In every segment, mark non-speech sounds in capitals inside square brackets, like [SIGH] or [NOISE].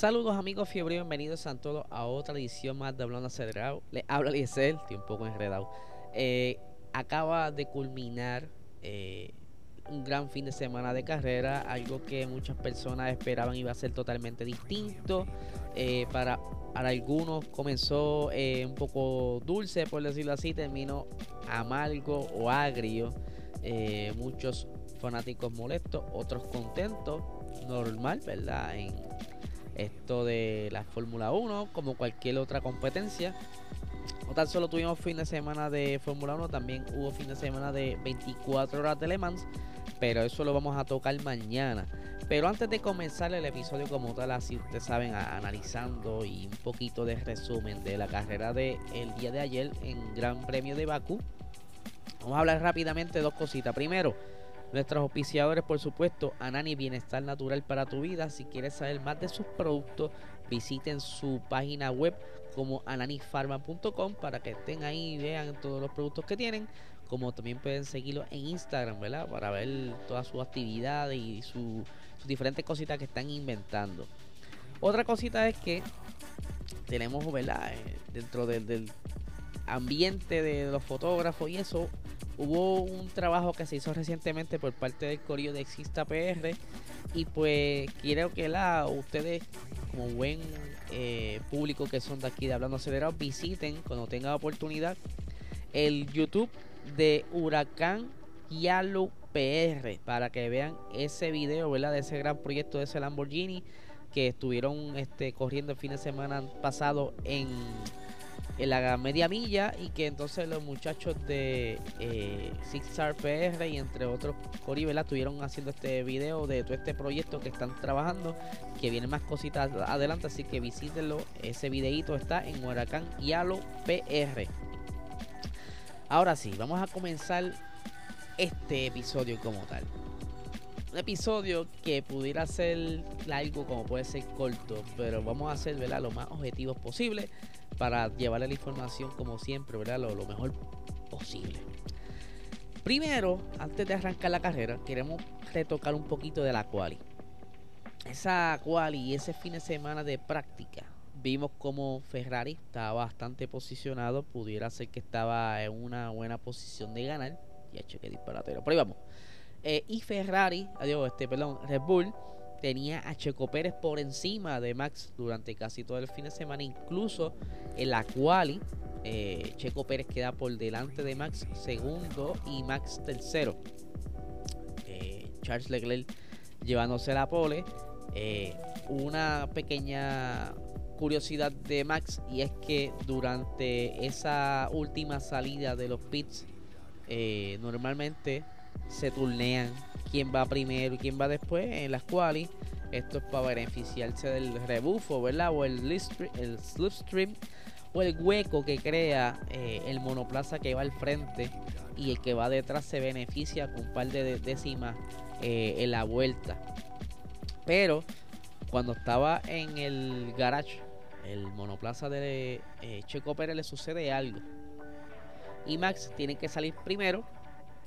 Saludos amigos fiebre, bienvenidos a todos a otra edición más de Hablando Acelerado. Les habla Eliezer, estoy un poco enredado. Eh, acaba de culminar eh, un gran fin de semana de carrera, algo que muchas personas esperaban iba a ser totalmente distinto. Eh, para, para, algunos comenzó un poco dulce, por decirlo así, terminó amargo o agrio. muchos fanáticos molestos, otros contentos, normal, ¿verdad? Esto de la Fórmula 1, como cualquier otra competencia. No tan solo tuvimos fin de semana de Fórmula 1, también hubo fin de semana de 24 horas de Le Mans, pero eso lo vamos a tocar mañana. Pero antes de comenzar el episodio como tal, así ustedes saben, analizando y un poquito de resumen de la carrera del el día de ayer en Gran Premio de Bakú, vamos a hablar rápidamente de dos cositas. Primero, Nuestros auspiciadores, por supuesto, Anani Bienestar Natural para tu vida. Si quieres saber más de sus productos, visiten su página web como ananifarma.com para que estén ahí y vean todos los productos que tienen. Como también pueden seguirlo en Instagram, ¿verdad? Para ver todas sus actividades y sus diferentes cositas que están inventando. Otra cosita es que tenemos, ¿verdad? Eh, dentro del, del ambiente de los fotógrafos y eso, Hubo un trabajo que se hizo recientemente por parte del Corillo de Exista PR y pues quiero que la ustedes como buen eh, público que son de aquí de Hablando Acelerado visiten cuando tengan oportunidad el YouTube de Huracán Yalo PR para que vean ese video, ¿verdad? De ese gran proyecto de ese Lamborghini que estuvieron este, corriendo el fin de semana pasado en en la media milla y que entonces los muchachos de eh, Six Star PR y entre otros Cori estuvieron haciendo este video de todo este proyecto que están trabajando que vienen más cositas adelante así que visítenlo. Ese videito está en Huracán Yalo PR ahora sí vamos a comenzar este episodio como tal. Un episodio que pudiera ser largo como puede ser corto pero vamos a hacer lo más objetivos posible para llevarle la información como siempre, ¿verdad? Lo, mejor posible. Primero, antes de arrancar la carrera, queremos retocar un poquito de la quali. Esa quali y ese fin de semana de práctica, vimos como Ferrari estaba bastante posicionado, pudiera ser que estaba en una buena posición de ganar. Ya cheque disparatero, pero ahí vamos. Eh, y Ferrari, adiós, este, perdón, Red Bull tenía a Checo Pérez por encima de Max durante casi todo el fin de semana, incluso en la quali. Eh, Checo Pérez queda por delante de Max segundo y Max tercero. Eh, Charles Leclerc llevándose la pole. Eh, una pequeña curiosidad de Max y es que durante esa última salida de los pits normalmente se turnean quién va primero y quién va después en las cuales esto es para beneficiarse del rebufo, ¿verdad? O el, el slipstream o el hueco que crea eh, el monoplaza que va al frente y el que va detrás se beneficia con un par de décimas eh, en la vuelta. Pero cuando estaba en el garage, el monoplaza de eh, Checo Pérez le sucede algo. Y Max tiene que salir primero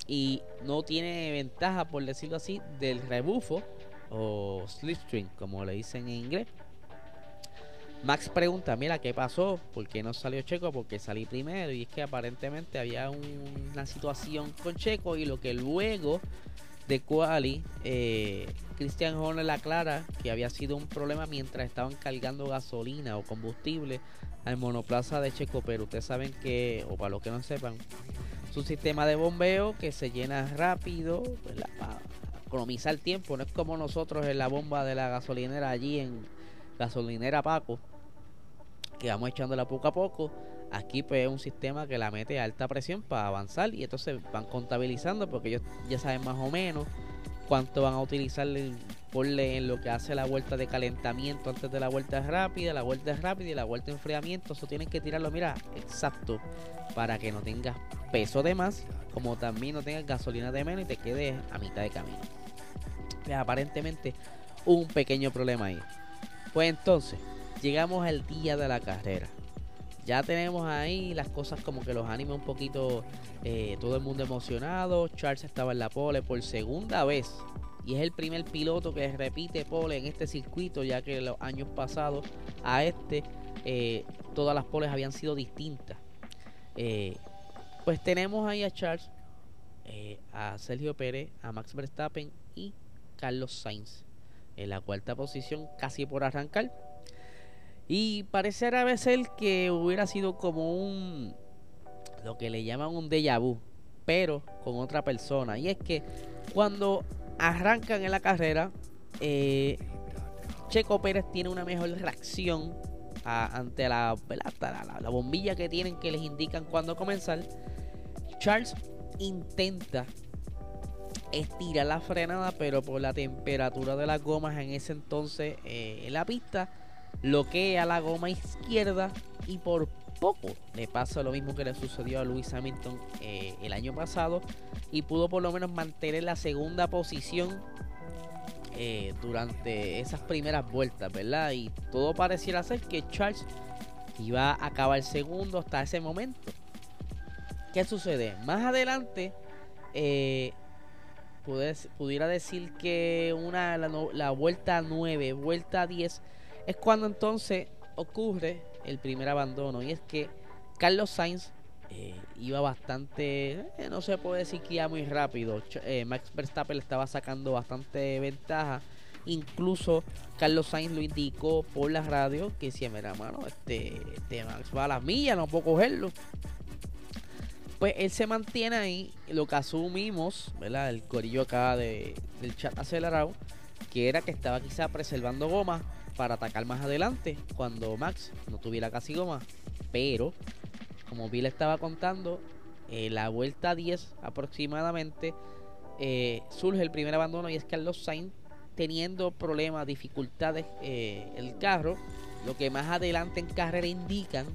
y no tiene ventaja, por decirlo así, del rebufo o slipstream, como le dicen en inglés. Max pregunta, mira, ¿qué pasó? ¿Por qué no salió Checo? Porque salí primero. Y es que aparentemente había una situación con Checo y lo que luego de Quali, eh, Christian Horner aclara que había sido un problema mientras estaban cargando gasolina o combustible al monoplaza de Checo. Pero ustedes saben que, o para los que no sepan, es un sistema de bombeo que se llena rápido para economizar tiempo. No es como nosotros en la bomba de la gasolinera allí en gasolinera Paco, que vamos echándola poco a poco. Aquí pues es un sistema que la mete a alta presión para avanzar y entonces van contabilizando porque ellos ya saben más o menos cuánto van a utilizar ponle en lo que hace la vuelta de calentamiento antes de la vuelta rápida, la vuelta rápida y la vuelta de enfriamiento. Eso tienen que tirarlo, mira, exacto, para que no tengas peso de más, como también no tengas gasolina de menos y te quedes a mitad de camino. Aparentemente un pequeño problema ahí. Pues entonces, llegamos al día de la carrera. Ya tenemos ahí las cosas como que los anima un poquito, eh, todo el mundo emocionado. Charles estaba en la pole por segunda vez. Y es el primer piloto que repite pole en este circuito, ya que los años pasados a este, eh, todas las poles habían sido distintas. Eh, pues tenemos ahí a Charles, a Sergio Pérez, a Max Verstappen y Carlos Sainz en la cuarta posición, casi por arrancar. Y pareciera veces que hubiera sido como un. lo que le llaman un déjà vu, pero con otra persona. Y es que cuando arrancan en la carrera, eh, Checo Pérez tiene una mejor reacción ante la, la, la, bombilla que tienen que les indican cuando comenzar. Charles intenta estirar la frenada, pero por la temperatura de las gomas en ese entonces eh, en la pista bloquea la goma izquierda y por poco le pasa lo mismo que le sucedió a Lewis Hamilton eh, el año pasado y pudo por lo menos mantener la segunda posición eh, durante esas primeras vueltas, ¿verdad? Y todo pareciera ser que Charles iba a acabar segundo hasta ese momento. ¿Qué sucede? Más adelante, eh, pudiera decir que una la, la vuelta 9, vuelta 10 es cuando entonces ocurre el primer abandono. Y es que Carlos Sainz eh, iba bastante, eh, no se puede decir que iba muy rápido. Eh, Max Verstappen estaba sacando bastante ventaja. Incluso Carlos Sainz lo indicó por la radio que si mira, mano, este, este Max va a las millas, no puedo cogerlo. Pues él se mantiene ahí, lo que asumimos, ¿verdad? El corillo acá de, del chat acelerado, que era que estaba quizá preservando goma para atacar más adelante cuando Max no tuviera casi goma. Pero, como Bill estaba contando, eh, la vuelta 10 aproximadamente eh, surge el primer abandono y es Carlos Sainz teniendo problemas, dificultades eh, el carro, lo que más adelante en carrera indican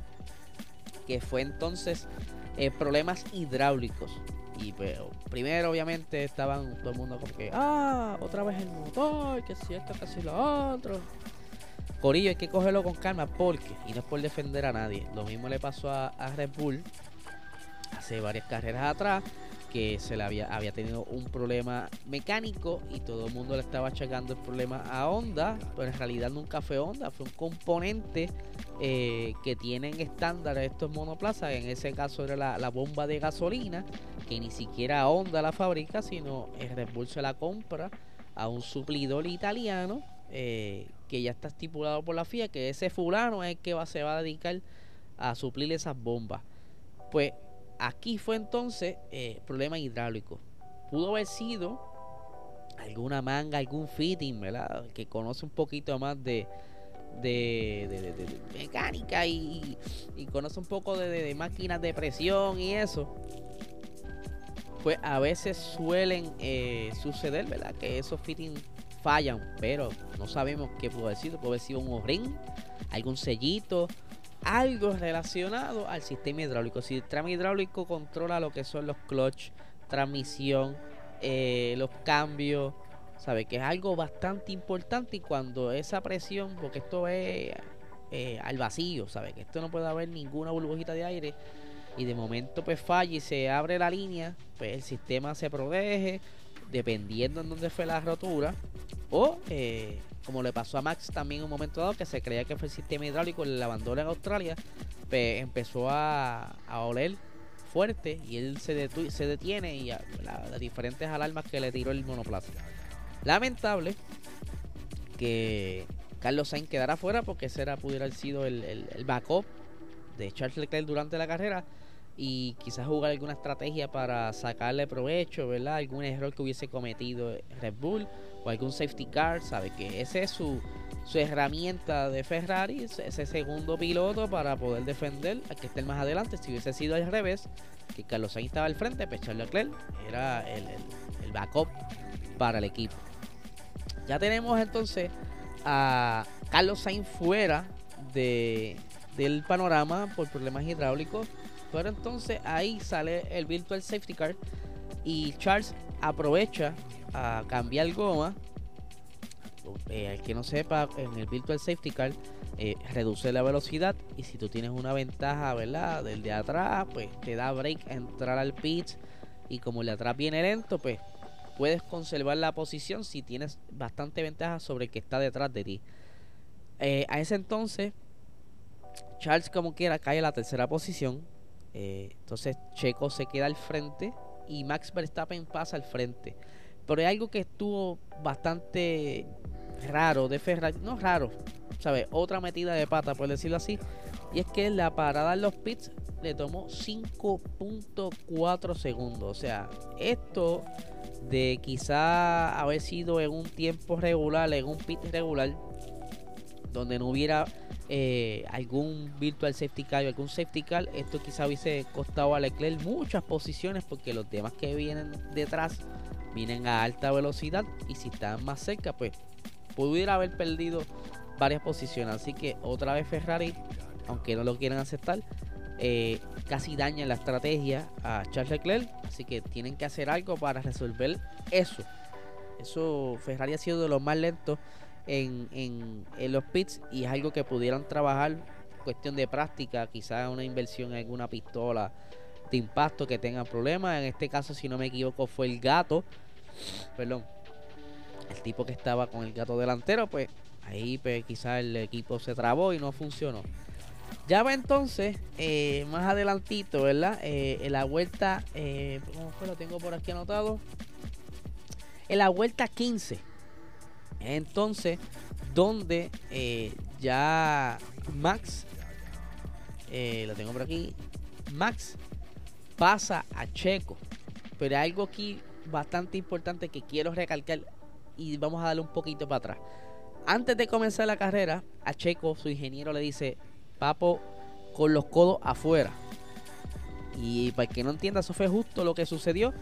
que fue entonces problemas hidráulicos. Y pero primero obviamente estaban todo el mundo como que, ah, otra vez el motor, que si esto, que lo otro. Corillo, hay que cogerlo con calma porque, y no es por defender a nadie, lo mismo le pasó a, Red Bull hace varias carreras atrás, que se le había, tenido un problema mecánico y todo el mundo le estaba achacando el problema a Honda, pero en realidad nunca fue Honda, fue un componente eh, que tienen estándar estos monoplazas, en ese caso era la, bomba de gasolina, que ni siquiera Honda la fabrica, sino Red Bull se la compra a un suplidor italiano eh, que ya está estipulado por la FIA, que ese fulano es el que se va a dedicar a suplir esas bombas. Pues aquí fue entonces eh, problema hidráulico. Pudo haber sido alguna manga, algún fitting, ¿verdad? Que conoce un poquito más de, de, mecánica y, conoce un poco de, máquinas de presión y eso. Pues a veces suelen eh, suceder, ¿verdad? Que esos fittings fallan, pero no sabemos qué pudo decir. Puede haber sido un ring, algún sellito, algo relacionado al sistema hidráulico. Si el tramo hidráulico controla lo que son los clutch, transmisión, eh, los cambios, sabe que es algo bastante importante y cuando esa presión, porque esto es eh, al vacío, sabe que esto no puede haber ninguna burbujita de aire y de momento pues falla y se abre la línea, pues el sistema se protege dependiendo en dónde fue la rotura, o eh, como le pasó a Max también en un momento dado, que se creía que fue el sistema hidráulico, el abandono en Australia, pues empezó a, oler fuerte y él se, se detiene y las diferentes alarmas que le tiró el monoplaza. Lamentable que Carlos Sainz quedara fuera porque ese era, pudiera haber sido el, el backup de Charles Leclerc durante la carrera y quizás jugar alguna estrategia para sacarle provecho, ¿verdad? Algún error que hubiese cometido Red Bull o algún safety car, ¿sabe? Que ese es su, su herramienta de Ferrari, ese segundo piloto para poder defender al que esté más adelante. Si hubiese sido al revés, que Carlos Sainz estaba al frente, pues Charles Leclerc era el, el, backup para el equipo. Ya tenemos entonces a Carlos Sainz fuera de, del panorama por problemas hidráulicos. Pero entonces ahí sale el Virtual Safety Car y Charles aprovecha a cambiar goma. Eh, que no sepa, en el Virtual Safety Car eh, reduce la velocidad y si tú tienes una ventaja, ¿verdad? Del de atrás, pues te da break a entrar al pitch y como el de atrás viene lento, pues puedes conservar la posición si tienes bastante ventaja sobre el que está detrás de ti. Eh, a ese entonces, Charles como quiera cae a la tercera posición. Eh, entonces Checo se queda al frente y Max Verstappen pasa al frente. Pero hay algo que estuvo bastante raro de Ferrari, no raro, ¿sabes? Otra metida de pata, por decirlo así. Y es que la parada en los pits le tomó 5.4 segundos. O sea, esto de quizá haber sido en un tiempo regular, en un pit regular, donde no hubiera eh, algún virtual safety car o algún safety car, esto quizá hubiese costado a Leclerc muchas posiciones porque los demás que vienen detrás vienen a alta velocidad y si están más cerca, pues pudiera haber perdido varias posiciones. Así que otra vez Ferrari, aunque no lo quieran aceptar, eh, casi daña la estrategia a Charles Leclerc. Así que tienen que hacer algo para resolver eso. Eso Ferrari ha sido de los más lentos en, en, los pits y es algo que pudieran trabajar. Cuestión de práctica, quizás una inversión en alguna pistola de impacto que tenga problemas. En este caso, si no me equivoco, fue el gato. Perdón. El tipo que estaba con el gato delantero, pues ahí pues, quizás el equipo se trabó y no funcionó. Ya va entonces, eh, más adelantito, ¿verdad? Eh, en la vuelta, eh, ¿cómo fue? Lo tengo por aquí anotado. En la vuelta 15. Entonces, donde ya Max, lo tengo por aquí, Max pasa a Checo. Pero hay algo aquí bastante importante que quiero recalcar y vamos a darle un poquito para atrás. Antes de comenzar la carrera, a Checo, su ingeniero le dice, Papo con los codos afuera. Y para que no entienda, eso fue justo lo que sucedió.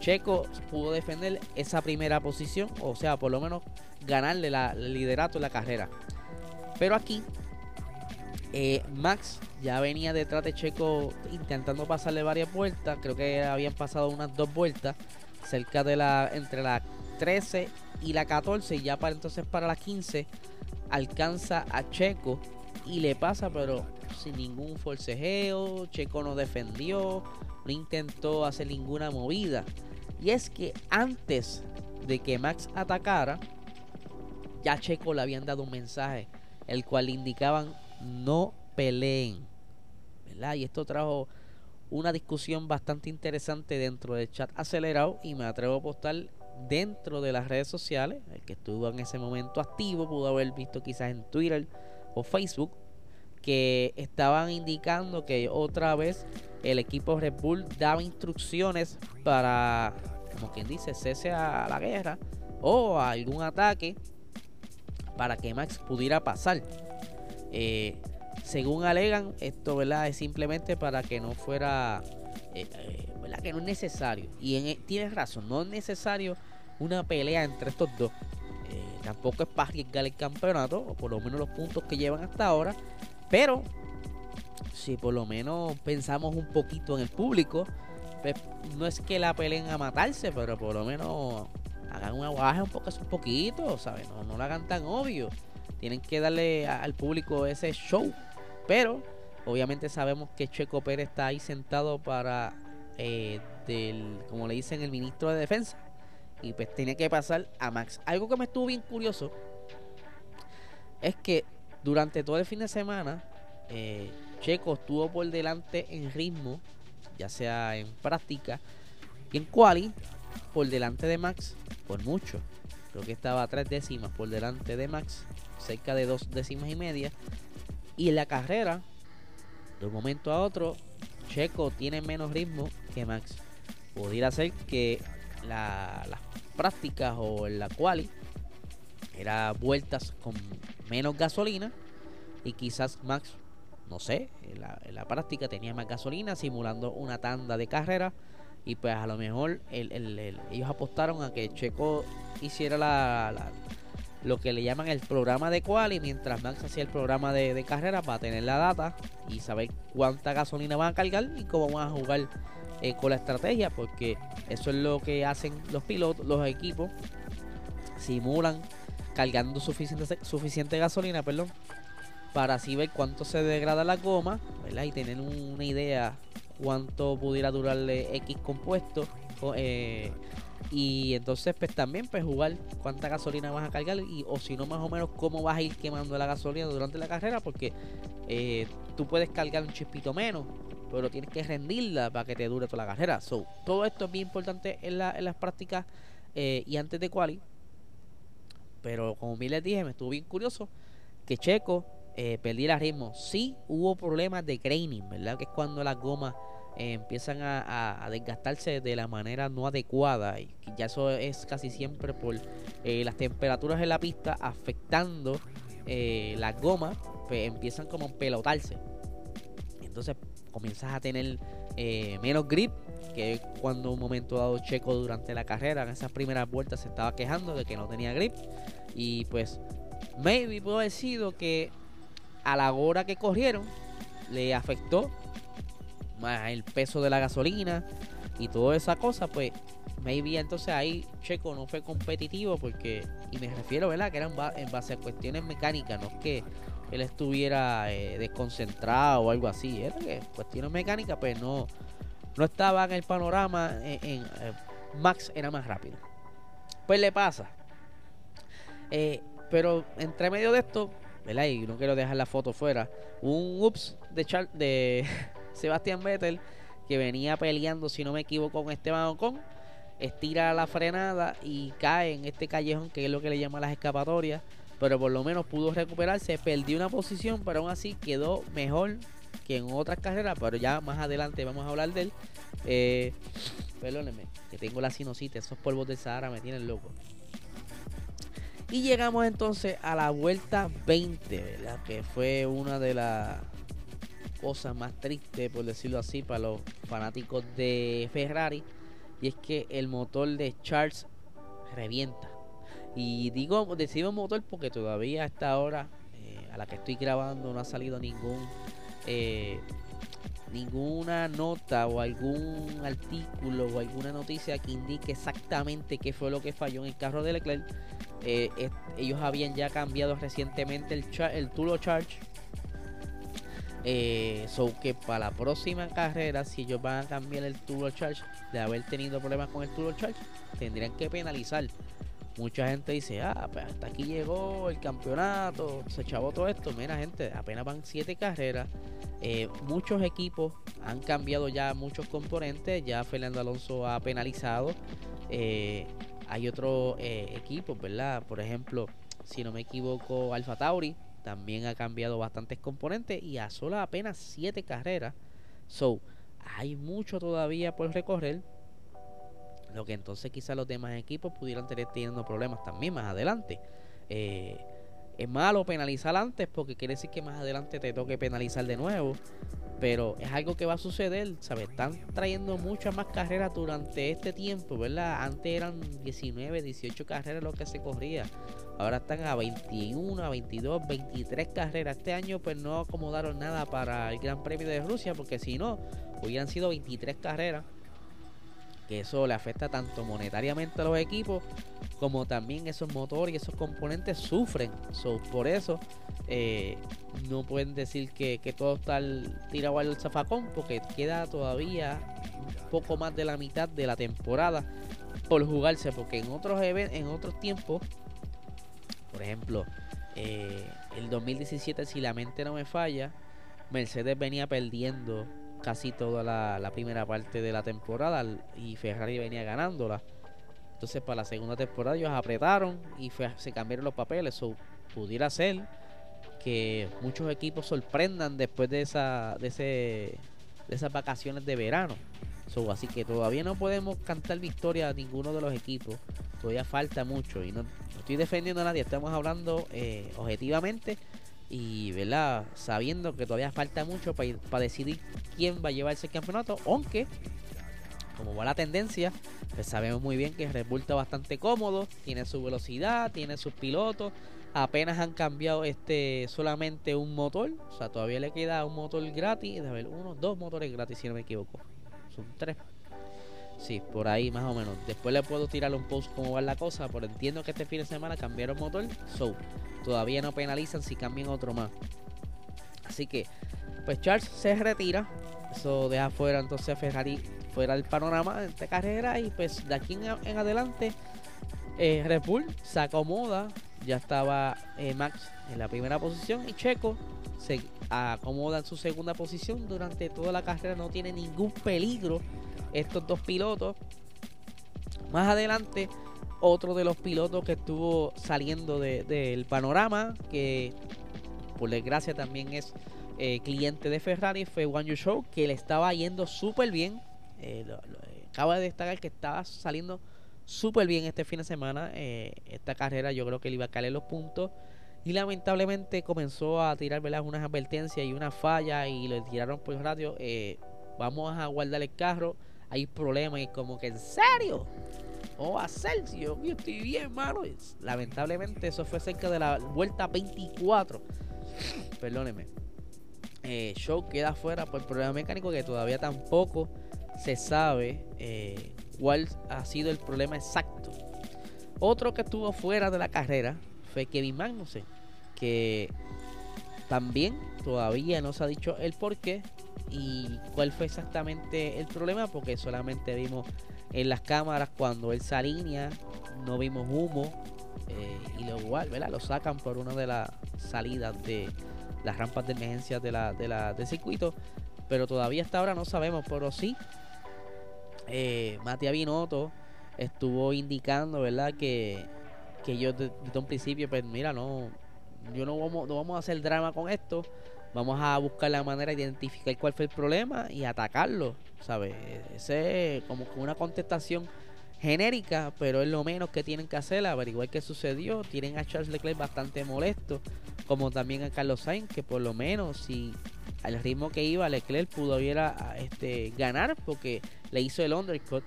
Checo pudo defender esa primera posición, o sea, por lo menos ganarle la, el liderato en la carrera. Pero aquí, eh, Max ya venía detrás de Checo intentando pasarle varias vueltas. Creo que habían pasado unas dos vueltas cerca de la entre la 13 y la 14. Y ya para entonces para la 15 alcanza a Checo y le pasa, pero sin ningún forcejeo. Checo no defendió, no intentó hacer ninguna movida. Y es que antes de que Max atacara, ya Checo le habían dado un mensaje, el cual indicaban no peleen. ¿verdad? Y esto trajo una discusión bastante interesante dentro del chat acelerado y me atrevo a apostar dentro de las redes sociales. El que estuvo en ese momento activo pudo haber visto quizás en Twitter o Facebook que estaban indicando que otra vez el equipo Red Bull daba instrucciones para, como quien dice, cese a la guerra o a algún ataque para que Max pudiera pasar. Eh, según alegan, esto ¿verdad? es simplemente para que no fuera, eh, eh, ¿verdad? que no es necesario. Y en, tienes razón, no es necesario una pelea entre estos dos tampoco es para arriesgar el campeonato, o por lo menos los puntos que llevan hasta ahora. Pero, si por lo menos pensamos un poquito en el público, pues, no es que la peleen a matarse, pero por lo menos hagan un aguaje un, poco, un poquito, ¿sabes? No, no lo hagan tan obvio. Tienen que darle al público ese show. Pero, obviamente sabemos que Checo Pérez está ahí sentado para, eh, del, como le dicen, el ministro de Defensa y pues tenía que pasar a Max. Algo que me estuvo bien curioso es que durante todo el fin de semana eh, Checo estuvo por delante en ritmo, ya sea en práctica y en quali, por delante de Max por mucho. Creo que estaba a tres décimas por delante de Max, cerca de dos décimas y media. Y en la carrera, de un momento a otro, Checo tiene menos ritmo que Max. Pudiera ser que las prácticas o en la quali era vueltas con menos gasolina y quizás Max, no sé, en la, práctica tenía más gasolina simulando una tanda de carrera y pues a lo mejor ellos apostaron a que Checo hiciera la, lo que le llaman el programa de quali. Mientras Max hacía el programa de, carrera para tener la data y saber cuánta gasolina van a cargar y cómo van a jugar eh, con la estrategia. Porque eso es lo que hacen los pilotos, los equipos. Simulan cargando suficiente, suficiente gasolina, perdón, para así ver cuánto se degrada la goma, ¿verdad? Y tener una idea cuánto pudiera durarle X compuesto. Eh, y entonces pues también pues jugar cuánta gasolina vas a cargar y o si no más o menos cómo vas a ir quemando la gasolina durante la carrera porque eh, tú puedes cargar un chispito menos pero tienes que rendirla para que te dure toda la carrera so, todo esto es bien importante en, la, en las prácticas eh, y antes de quali pero como bien les dije me estuvo bien curioso que Checo eh, perdiera ritmo. Sí hubo problemas de graining verdad que es cuando las gomas eh, empiezan a, desgastarse de la manera no adecuada y ya eso es casi siempre por eh, las temperaturas en la pista afectando eh, las gomas pues empiezan como a pelotarse. Entonces comienzas a tener menos grip que cuando un momento dado Checo durante la carrera en esas primeras vueltas se estaba quejando de que no tenía grip. Y pues maybe pudo haber sido que a la hora que corrieron le afectó más el peso de la gasolina y toda esa cosa, pues maybe entonces ahí Checo no fue competitivo porque, y me refiero, ¿verdad? Que era en base a cuestiones mecánicas, no es que él estuviera eh, desconcentrado o algo así, era que cuestiones mecánicas, pues no, no estaba en el panorama, en, eh, Max era más rápido. Pues le pasa. Eh, pero entre medio de esto, ¿verdad? Y no quiero dejar la foto fuera, un ups de, de [LAUGHS] Sebastián Vettel, que venía peleando, si no me equivoco, con Esteban Ocon, estira la frenada y cae en este callejón, que es lo que le llaman las escapatorias, pero por lo menos pudo recuperarse, perdió una posición, pero aún así quedó mejor que en otras carreras, pero ya más adelante vamos a hablar de él. Eh, perdónenme, que tengo la sinusitis, esos polvos de Sahara me tienen loco. Y llegamos entonces a la vuelta 20, ¿verdad? Que fue una de las cosa más triste, por decirlo así, para los fanáticos de Ferrari. Y es que el motor de Charles revienta. Y digo, decimos motor porque todavía a esta hora eh, a la que estoy grabando no ha salido ningún eh, ninguna nota o algún artículo o alguna noticia que indique exactamente qué fue lo que falló en el carro de Leclerc. Eh, ellos habían ya cambiado recientemente el, el Charge eh, que para la próxima carrera, si ellos van a cambiar el turbo charge de haber tenido problemas con el turbo charge, tendrían que penalizar. Mucha gente dice, ah, pues hasta aquí llegó el campeonato, se echavó todo esto. Mira, gente, apenas van 7 carreras. Eh, muchos equipos han cambiado ya muchos componentes. Ya Fernando Alonso ha penalizado. Eh, hay otros eh, equipos, ¿verdad? Por ejemplo, si no me equivoco, Alfa Tauri también ha cambiado bastantes componentes y a solo apenas 7 carreras. So, hay mucho todavía por recorrer. Lo que entonces quizás los demás equipos pudieran tener teniendo problemas también más adelante. Eh, es malo penalizar antes porque quiere decir que más adelante te toque penalizar de nuevo. Pero es algo que va a suceder, ¿sabes? Están trayendo muchas más carreras durante este tiempo, ¿verdad? Antes eran 19, 18 carreras lo que se corría. Ahora están a 21, a 22, 23 carreras. Este año pues no acomodaron nada para el Gran Premio de Rusia porque si no, hubieran sido 23 carreras. Que eso le afecta tanto monetariamente a los equipos como también esos motores y esos componentes sufren. por eso eh, no pueden decir que, todo está tirado al zafacón porque queda todavía poco más de la mitad de la temporada por jugarse porque en otros en otros tiempos por ejemplo, eh, el 2017, si la mente no me falla, Mercedes venía perdiendo casi toda la, primera parte de la temporada y Ferrari venía ganándola. Entonces, para la segunda temporada, ellos apretaron y se cambiaron los papeles. o pudiera ser que muchos equipos sorprendan después de, esa, de, ese, de esas vacaciones de verano. así que todavía no podemos cantar victoria a ninguno de los equipos. Todavía falta mucho y no, estoy defendiendo a nadie, estamos hablando eh, objetivamente y ¿verdad? sabiendo que todavía falta mucho para decidir quién va a llevarse el campeonato, aunque como va la tendencia, pues sabemos muy bien que Red Bull bastante cómodo, tiene su velocidad, tiene sus pilotos, apenas han cambiado este solamente un motor, o sea, todavía le queda un motor gratis, a ver, uno, dos motores gratis si no me equivoco, son tres. Sí, por ahí más o menos. Después le puedo tirar un post cómo va la cosa, pero entiendo que este fin de semana cambiaron motor, so todavía no penalizan si cambian otro más. Así que, pues Charles se retira, eso deja fuera entonces a Ferrari fuera del panorama de esta carrera y pues de aquí en, adelante eh, Red Bull se acomoda, ya estaba eh, Max en la primera posición y Checo se acomoda en su segunda posición durante toda la carrera, no tiene ningún peligro estos dos pilotos. Más adelante, otro de los pilotos que estuvo saliendo del panorama, que por desgracia también es eh, cliente de Ferrari, fue Wang Show, que le estaba yendo súper bien. Eh, eh, acaba de destacar que estaba saliendo súper bien este fin de semana. Esta carrera yo creo que le iba a caer los puntos. Y lamentablemente comenzó a tirar unas advertencias y una falla y le tiraron por radio. vamos a guardar el carro. Hay problemas y como que en serio. O a Celsius, yo estoy bien, mano. Lamentablemente eso fue cerca de la vuelta 24. Perdóneme. show queda fuera por problema mecánico que todavía tampoco se sabe eh, cuál ha sido el problema exacto. Otro que estuvo fuera de la carrera fue Kevin Magnussen, que también todavía no se ha dicho el por qué y cuál fue exactamente el problema, porque solamente vimos en las cámaras cuando él se no vimos humo eh, y lo igual, ¿verdad? Lo sacan por una de las salidas de las rampas de emergencia de la, de la, del circuito, pero todavía hasta ahora no sabemos, pero sí eh, Matías Binotto estuvo indicando, ¿verdad? Que, que yo desde un principio, pues mira, no, yo no vamos, no vamos a hacer drama con esto. Vamos a buscar la manera de identificar cuál fue el problema y atacarlo, ¿sabes? Ese es como una contestación genérica, pero es lo menos que tienen que hacer, averiguar qué sucedió. Tienen a Charles Leclerc bastante molesto, como también a Carlos Sainz, que por lo menos si al ritmo que iba Leclerc pudo este, ganar, porque le hizo el undercut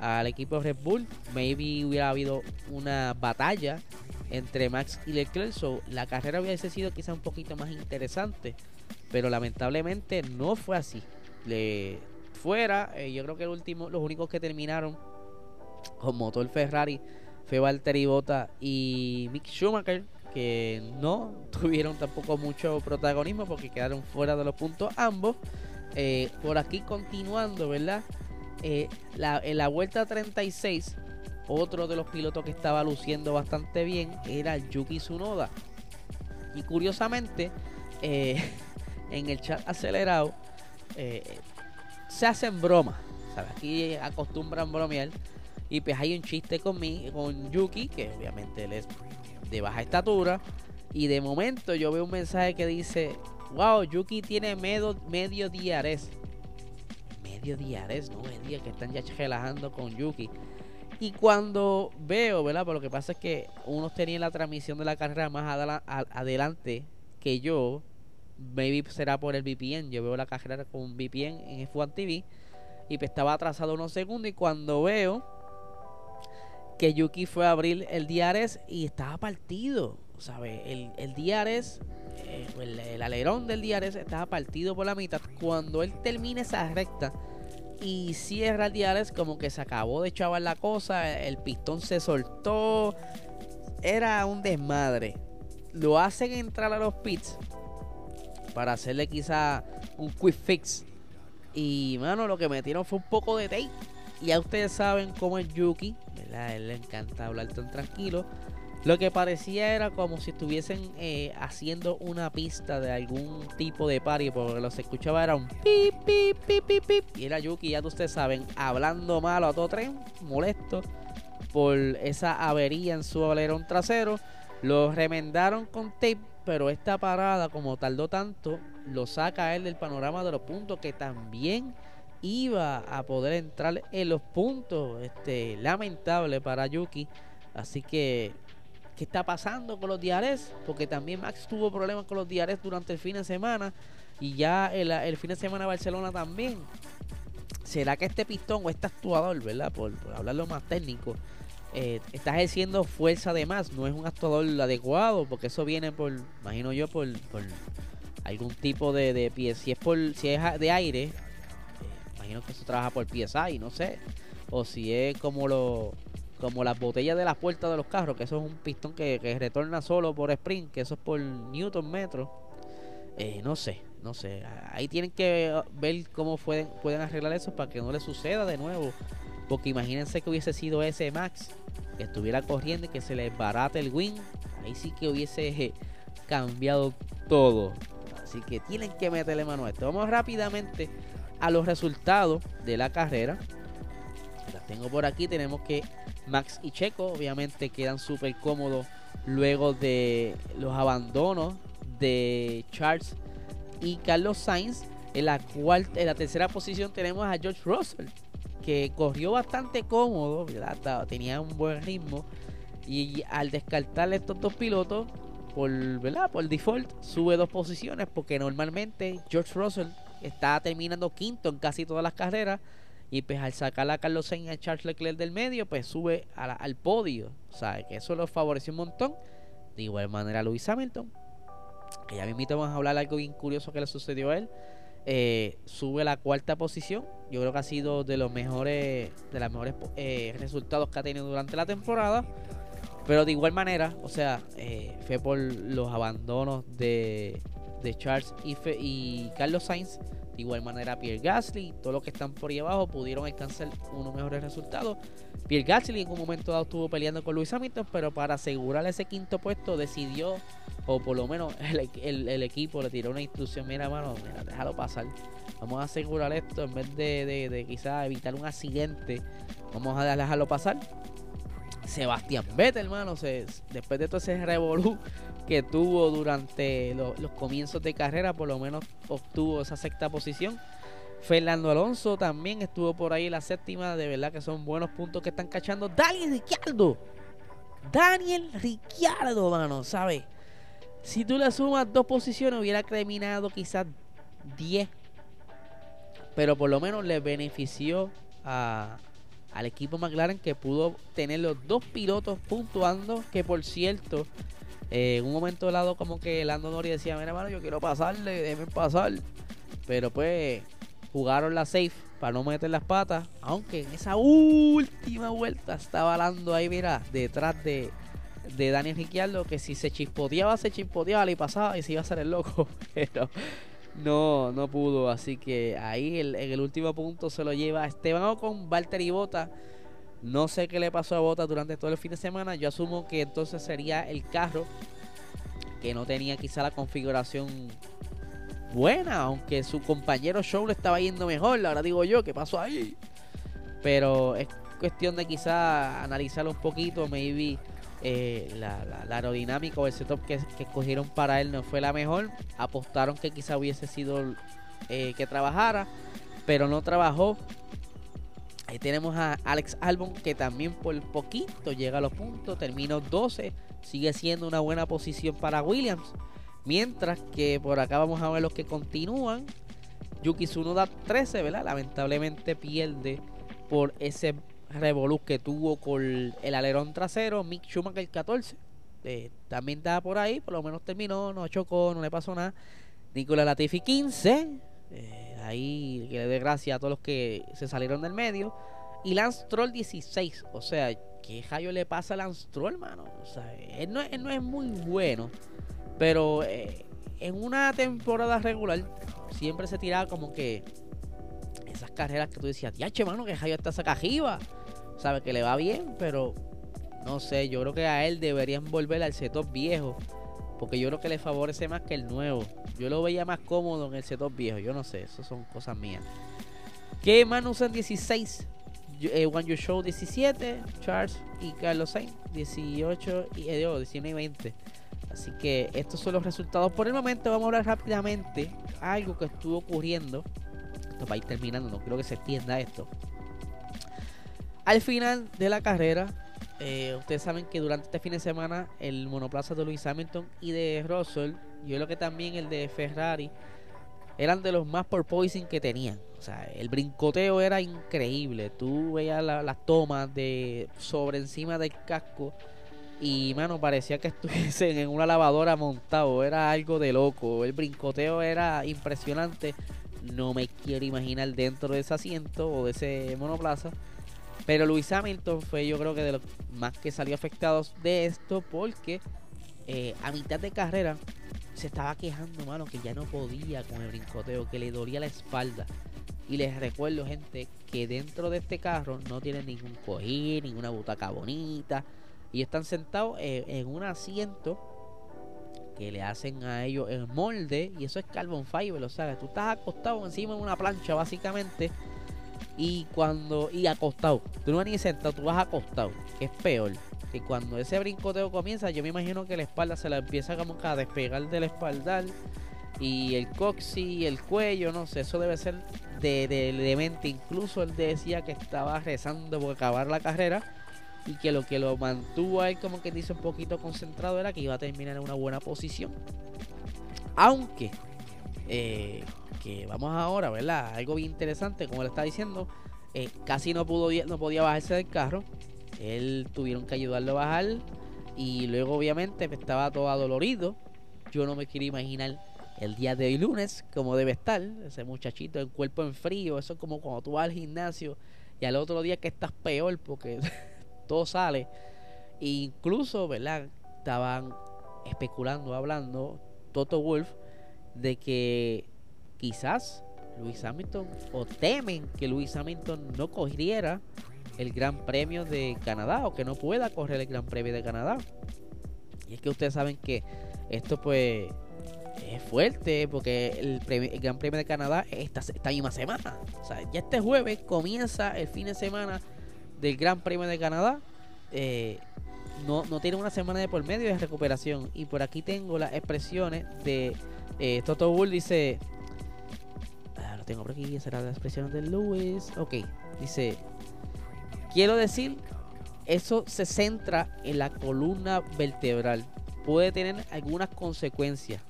al equipo Red Bull. Maybe hubiera habido una batalla entre Max y Leclerc. La carrera hubiese sido quizá un poquito más interesante. Pero lamentablemente no fue así. Le fuera, eh, yo creo que el último, los únicos que terminaron con motor Ferrari fue Valtteri Bota y Mick Schumacher. Que no [LAUGHS] tuvieron tampoco mucho protagonismo porque quedaron fuera de los puntos ambos. Eh, por aquí continuando, ¿verdad? Eh, en la vuelta 36, otro de los pilotos que estaba luciendo bastante bien era Yuki Tsunoda. Y curiosamente, eh, [LAUGHS] en el chat acelerado, eh, se hacen bromas. Aquí acostumbran bromear. Y pues hay un chiste con, con Yuki, que obviamente él es de baja estatura. Y de momento yo veo un mensaje que dice, wow, Yuki tiene medio, medio diares medio diares, ¿no? día que están ya relajando con Yuki. Y cuando veo, ¿verdad? Pero lo que pasa es que unos tenían la transmisión de la carrera más adelante que yo. Maybe será por el VPN. Yo veo la carrera con VPN en F1 TV. Y pues estaba atrasado unos segundos. Y cuando veo que Yuki fue a abrir el Diares y estaba partido. ¿Sabes? El, el Diares, eh, el, alerón del Diares estaba partido por la mitad. Cuando él termina esa recta y cierra el Diares como que se acabó de chavar la cosa, el pistón se soltó, era un desmadre. Lo hacen entrar a los pits para hacerle quizá un quick fix. Y mano, lo que metieron fue un poco de tape. Ya ustedes saben cómo es Yuki, ¿verdad? A él le encanta hablar tan tranquilo. Lo que parecía era como si estuviesen eh, haciendo una pista de algún tipo de party, porque lo que se escuchaba era un pip, pip, pip, pip, pip. Y era Yuki, ya ustedes saben, hablando malo a todo tren, molesto por esa avería en su alerón trasero. Lo remendaron con tape, pero esta parada, como tardó tanto, lo saca él del panorama de los puntos que también iba a poder entrar en los puntos. Este, lamentable para Yuki. Así que qué está pasando con los diares, porque también Max tuvo problemas con los diares durante el fin de semana y ya el, fin de semana Barcelona también. ¿será que este pistón o este actuador, ¿verdad? Por, hablarlo más técnico, eh, está ejerciendo fuerza de más, no es un actuador adecuado, porque eso viene por, imagino yo, por, algún tipo de, de pie. Si es por, si es de aire, eh, imagino que eso trabaja por PSI, no sé. O si es como lo, como las botellas de las puertas de los carros, que eso es un pistón que, que retorna solo por sprint, que eso es por newton metro. Eh, no sé, no sé. Ahí tienen que ver cómo pueden, pueden arreglar eso para que no le suceda de nuevo. Porque imagínense que hubiese sido ese Max que estuviera corriendo y que se le barate el wing. Ahí sí que hubiese cambiado todo. Así que tienen que meterle mano a esto. Vamos rápidamente a los resultados de la carrera. Tengo por aquí. Tenemos que Max y Checo obviamente quedan súper cómodos luego de los abandonos de Charles y Carlos Sainz. En la, cuarta, en la tercera posición tenemos a George Russell, que corrió bastante cómodo, tenía un buen ritmo. Y al descartar estos dos pilotos, por, ¿verdad? por default, sube dos posiciones, porque normalmente George Russell está terminando quinto en casi todas las carreras. Y pues al sacar a Carlos Sainz y a Charles Leclerc del medio, pues sube al podio. O sea, que eso lo favoreció un montón. De igual manera, Lewis Hamilton que ya me invito a hablar algo bien curioso que le sucedió a él. Eh, sube a la cuarta posición. Yo creo que ha sido de los mejores, de los mejores eh, resultados que ha tenido durante la temporada. Pero de igual manera, o sea, eh, fue por los abandonos de, de Charles y, y Carlos Sainz. De igual manera, Pierre Gasly, todos los que están por ahí abajo pudieron alcanzar unos mejores resultados. Pierre Gasly en un momento dado estuvo peleando con Luis Hamilton, pero para asegurar ese quinto puesto decidió o por lo menos [LAUGHS] el, equipo le tiró una instrucción, mira mano, mira, déjalo pasar. Vamos a asegurar esto en vez de, de, quizás evitar un accidente. Vamos a dejarlo pasar. Sebastián Vettel, hermano, se, después de todo ese revolú que tuvo durante los comienzos de carrera, por lo menos obtuvo esa sexta posición. Fernando Alonso también estuvo por ahí la séptima, de verdad que son buenos puntos que están cachando. Daniel Ricciardo, Daniel Ricciardo, mano, ¿sabes? Si tú le sumas dos posiciones, hubiera terminado quizás 10. Pero por lo menos le benefició al equipo McLaren que pudo tener los dos pilotos puntuando. Que por cierto, en un momento dado, como que Lando Norris decía: Mira, hermano, yo quiero pasarle, déjenme pasar. Pero pues jugaron la safe para no meter las patas. Aunque en esa última vuelta estaba Lando ahí, mira, detrás de, de Daniel Ricciardo que si se chispoteaba, se chispoteaba y pasaba y se iba a hacer el loco. [LAUGHS] Pero no, no pudo. Así que ahí en el último punto se lo lleva Esteban con Valtteri Bota. No sé qué le pasó a Bota durante todo el fin de semana. Yo asumo que entonces sería el carro que no tenía quizá la configuración buena, aunque su compañero Show le estaba yendo mejor. Ahora digo yo, ¿qué pasó ahí? Pero es cuestión de quizá analizarlo un poquito, maybe eh, la, aerodinámica o el setup que, escogieron para él no fue la mejor. Apostaron que quizá hubiese sido eh, que trabajara, pero no trabajó. Ahí tenemos a Alex Albon que también por poquito llega a los puntos, terminó 12, sigue siendo una buena posición para Williams. Mientras que por acá vamos a ver los que continúan. Yuki Tsunoda 13, ¿verdad? Lamentablemente pierde por ese revolú que tuvo con el alerón trasero, Mick Schumacher 14. Eh, también estaba por ahí, por lo menos terminó, no chocó, no le pasó nada. Nicola Latifi 15. Eh, ahí que le dé gracias a todos los que se salieron del medio. Y Lance Troll 16. O sea, ¿qué rayo le pasa a Lance Troll, mano? O sea, él no, es muy bueno. Pero eh, en una temporada regular siempre se tiraba como que esas carreras que tú decías, che, mano, que Jayo está saca arriba. Sabe que le va bien, pero no sé, yo creo que a él deberían volver al setup viejo. Porque yo creo que le favorece más que el nuevo. Yo lo veía más cómodo en el setup viejo. Yo no sé, eso son cosas mías. ¿Qué man usan 16? Eh, One Show 17, Charles y Carlos Sainz 18 y eh, 19 y 20. Así que estos son los resultados por el momento. Vamos a hablar rápidamente algo que estuvo ocurriendo esto va ir terminando, no creo que se extienda esto. Al final de la carrera, eh, ustedes saben que durante este fin de semana el monoplaza de Lewis Hamilton y de Russell, yo creo que también el de Ferrari, eran de los más por poison que tenían. O sea, el brincoteo era increíble. Tú veías las tomas de sobre encima del casco y, mano, parecía que [LAUGHS] estuviesen en una lavadora montado. Era algo de loco. El brincoteo era impresionante. No me quiero imaginar dentro de ese asiento o de ese monoplaza. Pero Luis Hamilton fue yo creo que de los más que salió afectados de esto porque eh, a mitad de carrera se estaba quejando, mano, que ya no podía con el brincoteo, que le dolía la espalda. Y les recuerdo, gente, que dentro de este carro no tienen ningún cojín, ninguna butaca bonita. Y están sentados en, un asiento que le hacen a ellos el molde. Y eso es carbon fiber, o sea, tú estás acostado encima de una plancha, básicamente. Y cuando. Y acostado. Tú no vas ni sentado, tú vas acostado. Que es peor. Que cuando ese brincoteo comienza, yo me imagino que la espalda se la empieza como a despegar del espaldar. Y el coxi, el cuello, no sé, eso debe ser de, de, mente. Incluso él decía que estaba rezando por acabar la carrera y que lo que lo mantuvo a él como que dice un poquito concentrado era que iba a terminar en una buena posición. Aunque, eh, que vamos ahora, ¿verdad? Algo bien interesante, como le está diciendo, eh, casi no, pudo, no podía bajarse del carro. Él tuvieron que ayudarlo a bajar y luego obviamente estaba todo adolorido. Yo no me quiero imaginar el día de hoy lunes, como debe estar, ese muchachito, el cuerpo en frío, eso es como cuando tú vas al gimnasio y al otro día que estás peor porque [LAUGHS] todo sale. E incluso, ¿verdad? Estaban especulando, hablando, Toto Wolf, de que quizás Luis Hamilton, o temen que Luis Hamilton no corriera el Gran Premio de Canadá, o que no pueda correr el Gran Premio de Canadá. Y es que ustedes saben que esto pues es fuerte porque el, Gran Premio de Canadá esta, esta misma semana. O sea, ya este jueves comienza el fin de semana del Gran Premio de Canadá. Eh, no, no tiene una semana de por medio de recuperación. Y por aquí tengo las expresiones de eh, Toto Bull. Dice: tengo por aquí. Será la expresión de Lewis. Ok, dice: Quiero decir, eso se centra en la columna vertebral. Puede tener algunas consecuencias.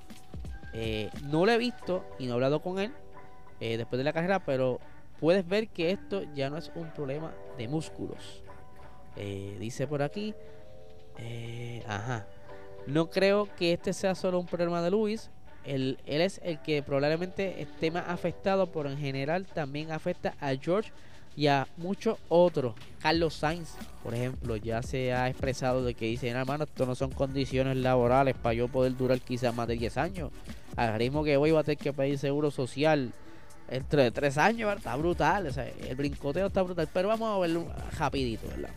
Eh, no lo he visto y no he hablado con él eh, después de la carrera, pero puedes ver que esto ya no es un problema de músculos. Eh, dice por aquí, ajá, no creo que este sea solo un problema de Luis. Él, es el que probablemente esté más afectado, pero en general también afecta a George y a muchos otros. Carlos Sainz, por ejemplo, ya se ha expresado de que dice, hermano, esto no son condiciones laborales para yo poder durar quizás más de 10 años al ritmo que voy va a tener que pedir seguro social entre tres años, está brutal. el brincoteo está brutal. Pero vamos a verlo rapidito, ¿verdad?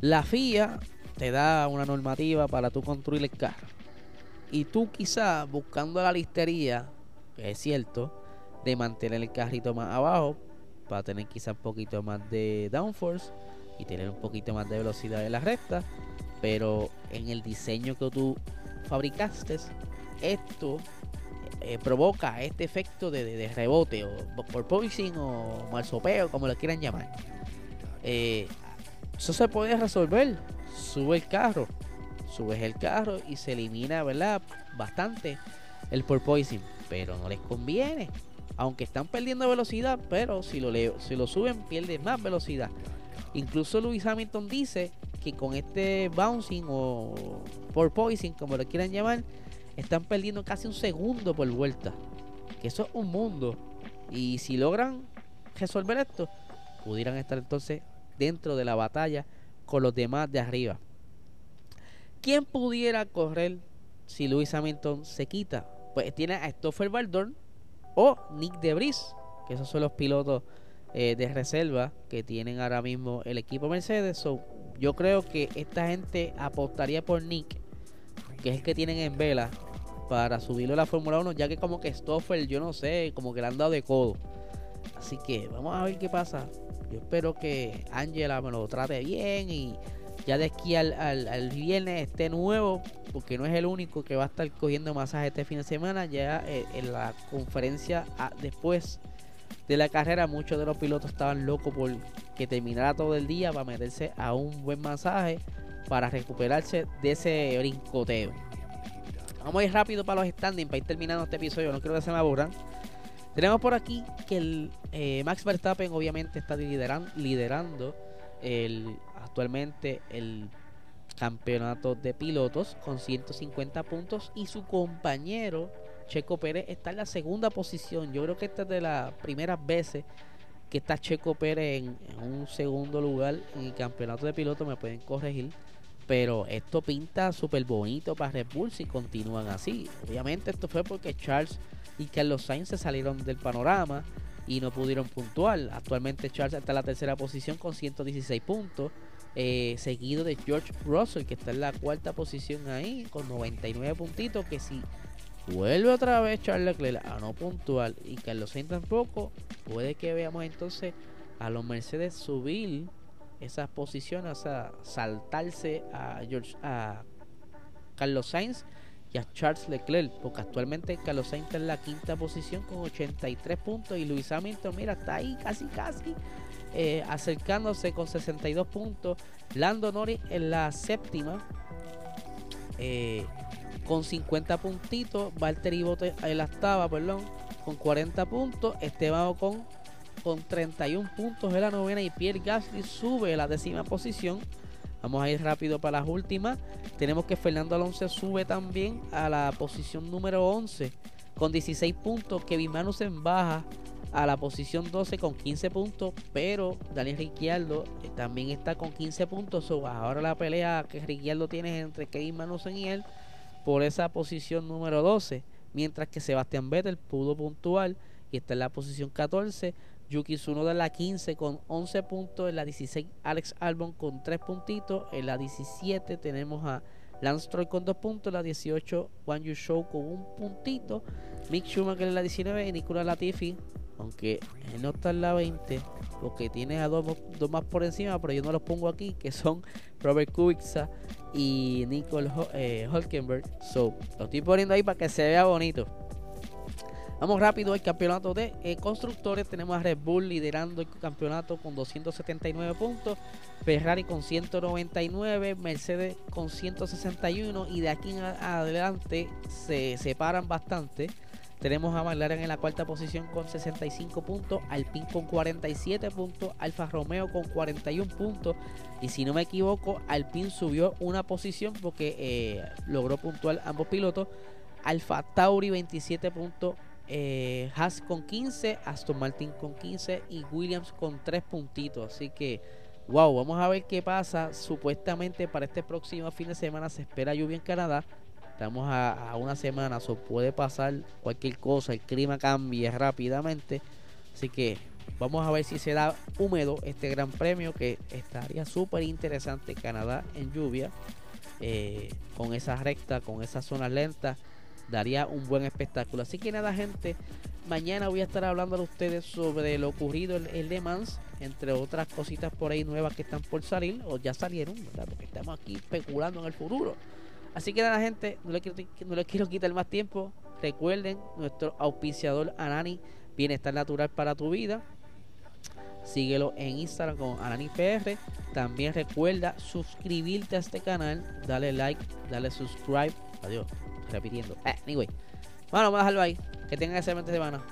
La FIA te da una normativa para tú construir el carro. Y tú quizás buscando la listería, que es cierto, de mantener el carrito más abajo, para tener quizás un poquito más de downforce y tener un poquito más de velocidad en la recta. Pero en el diseño que tú fabricaste, esto eh, provoca este efecto de, rebote o por poison o malsopeo, como lo quieran llamar. Eh, eso se puede resolver. Sube el carro, subes el carro y se elimina, ¿verdad? Bastante el porpoising, pero no les conviene. Aunque están perdiendo velocidad, pero si lo, si lo suben, pierden más velocidad. Incluso Lewis Hamilton dice que con este bouncing o porpoising, como lo quieran llamar, están perdiendo casi un segundo por vuelta. Que eso es un mundo. Y si logran resolver esto, pudieran estar entonces dentro de la batalla con los demás de arriba. ¿Quién pudiera correr si Lewis Hamilton se quita? Pues tiene a Stoffel Baldor o Nick Debris, que esos son los pilotos eh, de reserva que tienen ahora mismo el equipo Mercedes. yo creo que esta gente apostaría por Nick que es el que tienen en vela para subirlo a la Fórmula 1, ya que como que Stoffel, yo no sé, como que le han dado de codo. Así que vamos a ver qué pasa. Yo espero que Angela me lo trate bien y ya de aquí al, al, viernes esté nuevo, porque no es el único que va a estar cogiendo masaje este fin de semana. Ya eh, en la conferencia ah, después de la carrera, muchos de los pilotos estaban locos por que terminara todo el día para meterse a un buen masaje para recuperarse de ese brincoteo. Vamos a ir rápido para los standings para ir terminando este episodio. No quiero que se me aburran. Tenemos por aquí que el eh, Max Verstappen obviamente está liderando el, actualmente el campeonato de pilotos con 150 puntos y su compañero Checo Pérez está en la segunda posición. Yo creo que esta es de las primeras veces que está Checo Pérez en, un segundo lugar en el campeonato de pilotos. Me pueden corregir. Pero esto pinta súper bonito para Red Bull si continúan así. Obviamente esto fue porque Charles y Carlos Sainz se salieron del panorama y no pudieron puntuar. Actualmente Charles está en la tercera posición con 116 puntos. Eh, seguido de George Russell, que está en la cuarta posición ahí, con 99 puntitos. Que si vuelve otra vez Charles Leclerc a no puntual y Carlos Sainz tampoco, puede que veamos entonces a los Mercedes subir esas posiciones, o sea, saltarse a George a Carlos Sainz y a Charles Leclerc, porque actualmente Carlos Sainz está en la quinta posición con 83 puntos y Luis Hamilton, mira, está ahí casi casi eh, acercándose con 62 puntos. Lando Norris en la séptima eh, con 50 puntitos. Valtteri Bottas en la octava, perdón, con 40 puntos. Esteban con con 31 puntos en la novena y Pierre Gasly sube a la décima posición. Vamos a ir rápido para las últimas. Tenemos que Fernando Alonso sube también a la posición número 11 con 16 puntos. Kevin Magnussen baja a la posición 12 con 15 puntos, pero Daniel Ricciardo eh, también está con 15 puntos. ahora la pelea que Ricciardo tiene entre Kevin Magnussen y él por esa posición número 12, mientras que Sebastián Vettel pudo puntuar y está en la posición 14. Yuki Tsunoda en la 15 con 11 puntos, en la 16 Alex Albon con 3 puntitos, en la 17 tenemos a Lance Troy con 2 puntos, en la 18 Juan Yu Show con un puntito, Mick Schumacher en la 19 y Nicolas Latifi aunque no está en la 20, porque tiene a dos, más por encima, pero yo no los pongo aquí, que son Robert Kubica y Nicole eh, Hulkenberg. So, lo estoy poniendo ahí para que se vea bonito. Vamos rápido al campeonato de eh, constructores. Tenemos a Red Bull liderando el campeonato con 279 puntos. Ferrari con 199. Mercedes con 161. Y de aquí en adelante se separan bastante. Tenemos a McLaren en la cuarta posición con 65 puntos, Alpine con 47 puntos, Alfa Romeo con 41 puntos. Y si no me equivoco, Alpine subió una posición porque eh, logró puntuar ambos pilotos. Alfa Tauri 27 puntos, eh, Haas con 15, Aston Martin con 15 y Williams con 3 puntitos. Así que, wow, vamos a ver qué pasa. Supuestamente para este próximo fin de semana se espera lluvia en Canadá. Estamos a, una semana, o puede pasar cualquier cosa, el clima cambia rápidamente. Así que vamos a ver si se da húmedo este gran premio que estaría súper interesante. Canadá en lluvia, eh, con esa recta, con esa zona lenta, daría un buen espectáculo. Así que nada, gente, mañana voy a estar hablando a ustedes sobre lo ocurrido en el Le Mans, entre otras cositas por ahí nuevas que están por salir o ya salieron, porque estamos aquí especulando en el futuro. Así que nada, gente, no les quiero, quitar más tiempo. Recuerden, nuestro auspiciador Anani, Bienestar Natural para tu vida. Síguelo en Instagram con AnaniPR. También recuerda suscribirte a este canal, dale like, dale subscribe. Adiós, repitiendo. Eh, anyway, bueno, vamos a dejarlo ahí. Que tengan excelente semana.